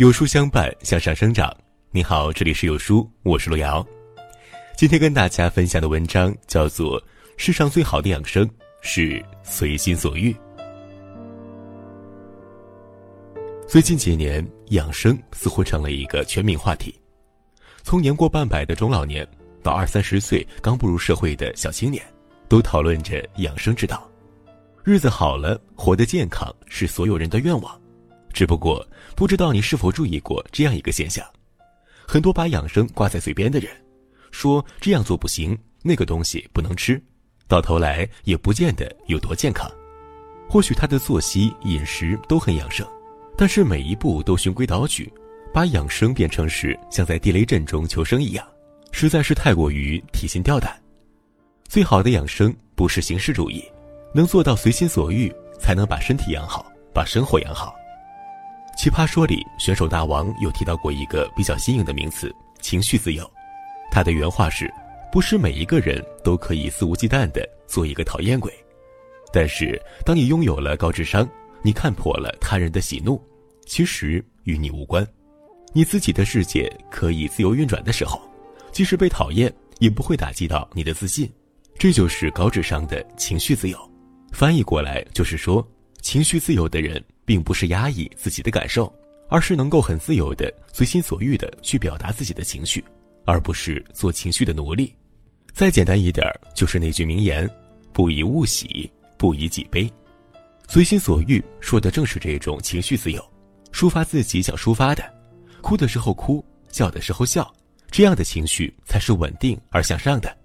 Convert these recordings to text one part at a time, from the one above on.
有书相伴，向上生长。你好，这里是有书，我是路遥。今天跟大家分享的文章叫做《世上最好的养生是随心所欲》。最近几年，养生似乎成了一个全民话题，从年过半百的中老年到二三十岁刚步入社会的小青年，都讨论着养生之道。日子好了，活得健康是所有人的愿望。只不过，不知道你是否注意过这样一个现象：很多把养生挂在嘴边的人，说这样做不行，那个东西不能吃，到头来也不见得有多健康。或许他的作息、饮食都很养生，但是每一步都循规蹈矩，把养生变成是像在地雷阵中求生一样，实在是太过于提心吊胆。最好的养生不是形式主义，能做到随心所欲，才能把身体养好，把生活养好。奇葩说里，选手大王有提到过一个比较新颖的名词——情绪自由。他的原话是：“不是每一个人都可以肆无忌惮地做一个讨厌鬼，但是当你拥有了高智商，你看破了他人的喜怒，其实与你无关。你自己的世界可以自由运转的时候，即使被讨厌，也不会打击到你的自信。这就是高智商的情绪自由。翻译过来就是说，情绪自由的人。”并不是压抑自己的感受，而是能够很自由的、随心所欲的去表达自己的情绪，而不是做情绪的奴隶。再简单一点，就是那句名言：“不以物喜，不以己悲。”随心所欲说的正是这种情绪自由，抒发自己想抒发的，哭的时候哭，笑的时候笑，这样的情绪才是稳定而向上的。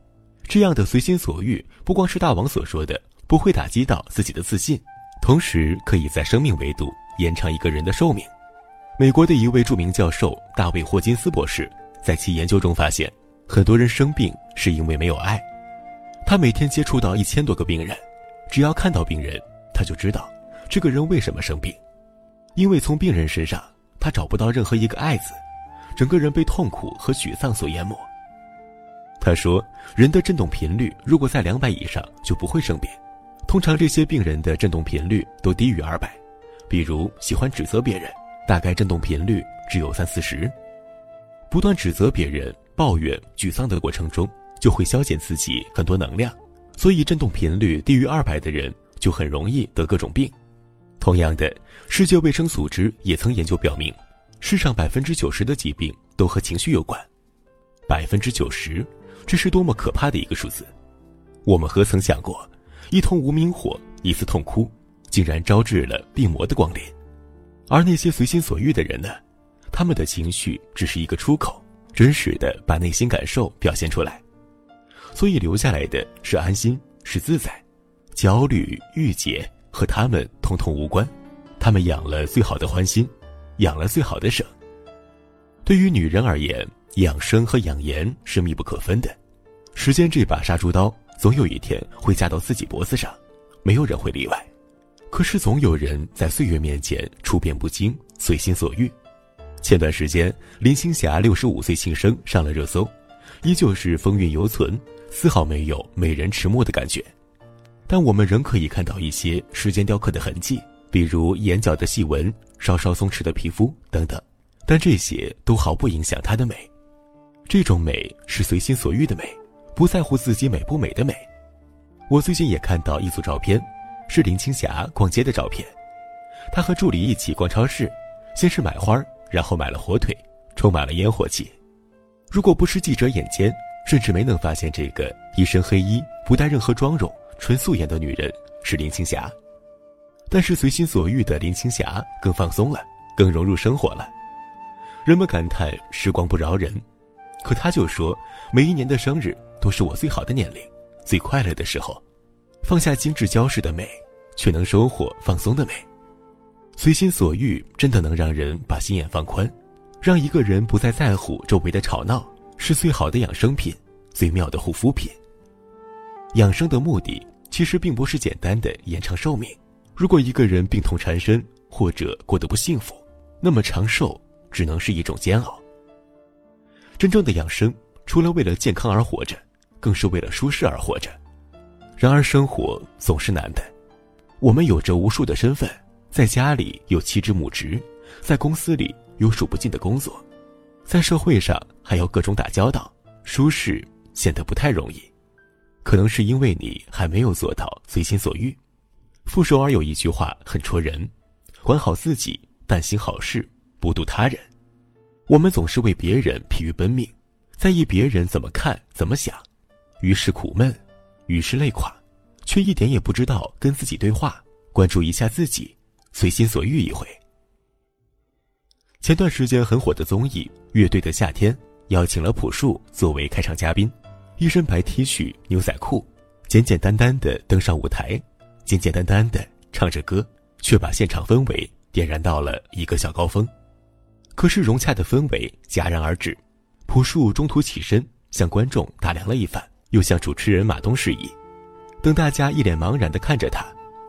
这样的随心所欲，不光是大王所说的，不会打击到自己的自信。同时，可以在生命维度延长一个人的寿命。美国的一位著名教授大卫·霍金斯博士在其研究中发现，很多人生病是因为没有爱。他每天接触到一千多个病人，只要看到病人，他就知道这个人为什么生病，因为从病人身上他找不到任何一个“爱”字，整个人被痛苦和沮丧所淹没。他说：“人的振动频率如果在两百以上，就不会生病。”通常这些病人的振动频率都低于二百，比如喜欢指责别人，大概振动频率只有三四十。不断指责别人、抱怨、沮丧的过程中，就会消减自己很多能量，所以振动频率低于二百的人就很容易得各种病。同样的，世界卫生组织也曾研究表明，世上百分之九十的疾病都和情绪有关。百分之九十，这是多么可怕的一个数字！我们何曾想过？一通无名火，一次痛哭，竟然招致了病魔的光临。而那些随心所欲的人呢？他们的情绪只是一个出口，真实的把内心感受表现出来。所以留下来的是安心，是自在。焦虑、郁结和他们通通无关。他们养了最好的欢心，养了最好的省。对于女人而言，养生和养颜是密不可分的。时间这把杀猪刀。总有一天会架到自己脖子上，没有人会例外。可是总有人在岁月面前处变不惊、随心所欲。前段时间，林青霞六十五岁庆生上了热搜，依旧是风韵犹存，丝毫没有美人迟暮的感觉。但我们仍可以看到一些时间雕刻的痕迹，比如眼角的细纹、稍稍松弛的皮肤等等。但这些都毫不影响她的美。这种美是随心所欲的美。不在乎自己美不美的美，我最近也看到一组照片，是林青霞逛街的照片。她和助理一起逛超市，先是买花，然后买了火腿，充满了烟火气。如果不是记者眼尖，甚至没能发现这个一身黑衣、不带任何妆容、纯素颜的女人是林青霞。但是随心所欲的林青霞更放松了，更融入生活了。人们感叹时光不饶人，可她就说，每一年的生日。都是我最好的年龄，最快乐的时候，放下精致娇饰的美，却能收获放松的美。随心所欲，真的能让人把心眼放宽，让一个人不再在乎周围的吵闹，是最好的养生品，最妙的护肤品。养生的目的其实并不是简单的延长寿命。如果一个人病痛缠身，或者过得不幸福，那么长寿只能是一种煎熬。真正的养生，除了为了健康而活着。更是为了舒适而活着，然而生活总是难的。我们有着无数的身份，在家里有七只母职，在公司里有数不尽的工作，在社会上还要各种打交道，舒适显得不太容易。可能是因为你还没有做到随心所欲。傅首尔有一句话很戳人：管好自己，但行好事，不渡他人。我们总是为别人疲于奔命，在意别人怎么看、怎么想，于是苦闷，于是累垮，却一点也不知道跟自己对话，关注一下自己，随心所欲一回。前段时间很火的综艺《乐队的夏天》，邀请了朴树作为开场嘉宾，一身白 T 恤、牛仔裤，简简单单的登上舞台，简简单单的唱着歌，却把现场氛围点燃到了一个小高峰。可是融洽的氛围戛然而止，朴树中途起身向观众打量了一番，又向主持人马东示意。等大家一脸茫然的看着他，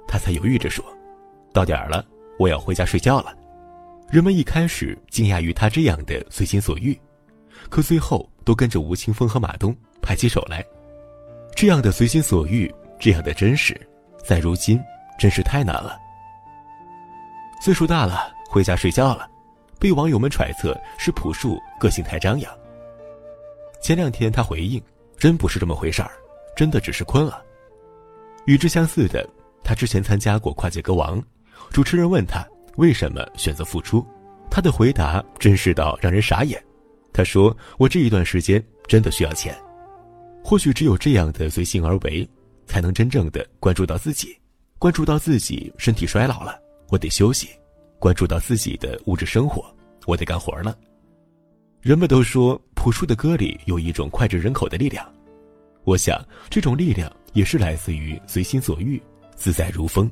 他才犹豫着说：“到点儿了，我要回家睡觉了。”人们一开始惊讶于他这样的随心所欲，可最后都跟着吴青峰和马东拍起手来。这样的随心所欲，这样的真实，在如今真是太难了。岁数大了，回家睡觉了。被网友们揣测是朴树个性太张扬。前两天他回应，真不是这么回事儿，真的只是困了。与之相似的，他之前参加过跨界歌王，主持人问他为什么选择复出，他的回答真实到让人傻眼。他说：“我这一段时间真的需要钱。”或许只有这样的随性而为，才能真正的关注到自己，关注到自己身体衰老了，我得休息。关注到自己的物质生活，我得干活了。人们都说朴树的歌里有一种脍炙人口的力量，我想这种力量也是来自于随心所欲、自在如风。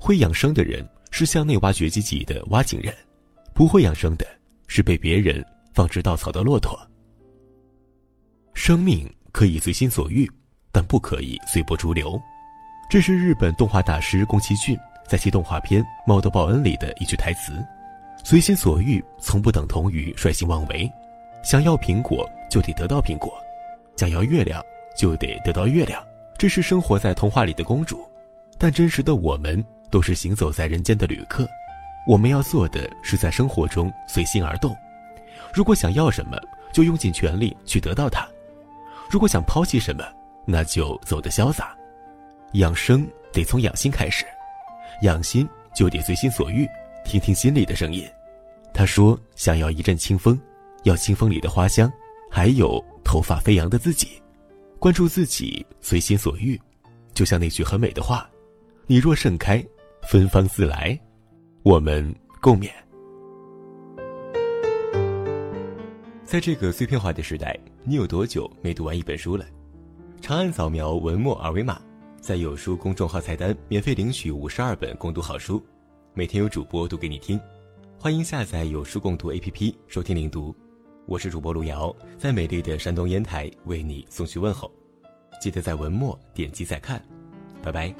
会养生的人是向内挖掘自己的挖井人，不会养生的是被别人放置稻草的骆驼。生命可以随心所欲，但不可以随波逐流。这是日本动画大师宫崎骏。在其动画片《猫的报恩》里的一句台词：“随心所欲，从不等同于率性妄为。想要苹果，就得得到苹果；想要月亮，就得得到月亮。”这是生活在童话里的公主，但真实的我们都是行走在人间的旅客。我们要做的是在生活中随心而动。如果想要什么，就用尽全力去得到它；如果想抛弃什么，那就走得潇洒。养生得从养心开始。养心就得随心所欲，听听心里的声音。他说：“想要一阵清风，要清风里的花香，还有头发飞扬的自己。关注自己，随心所欲，就像那句很美的话：‘你若盛开，芬芳自来。’我们共勉。在这个碎片化的时代，你有多久没读完一本书了？长按扫描文末二维码。”在有书公众号菜单免费领取五十二本共读好书，每天有主播读给你听，欢迎下载有书共读 APP 收听领读。我是主播路遥，在美丽的山东烟台为你送去问候，记得在文末点击再看，拜拜。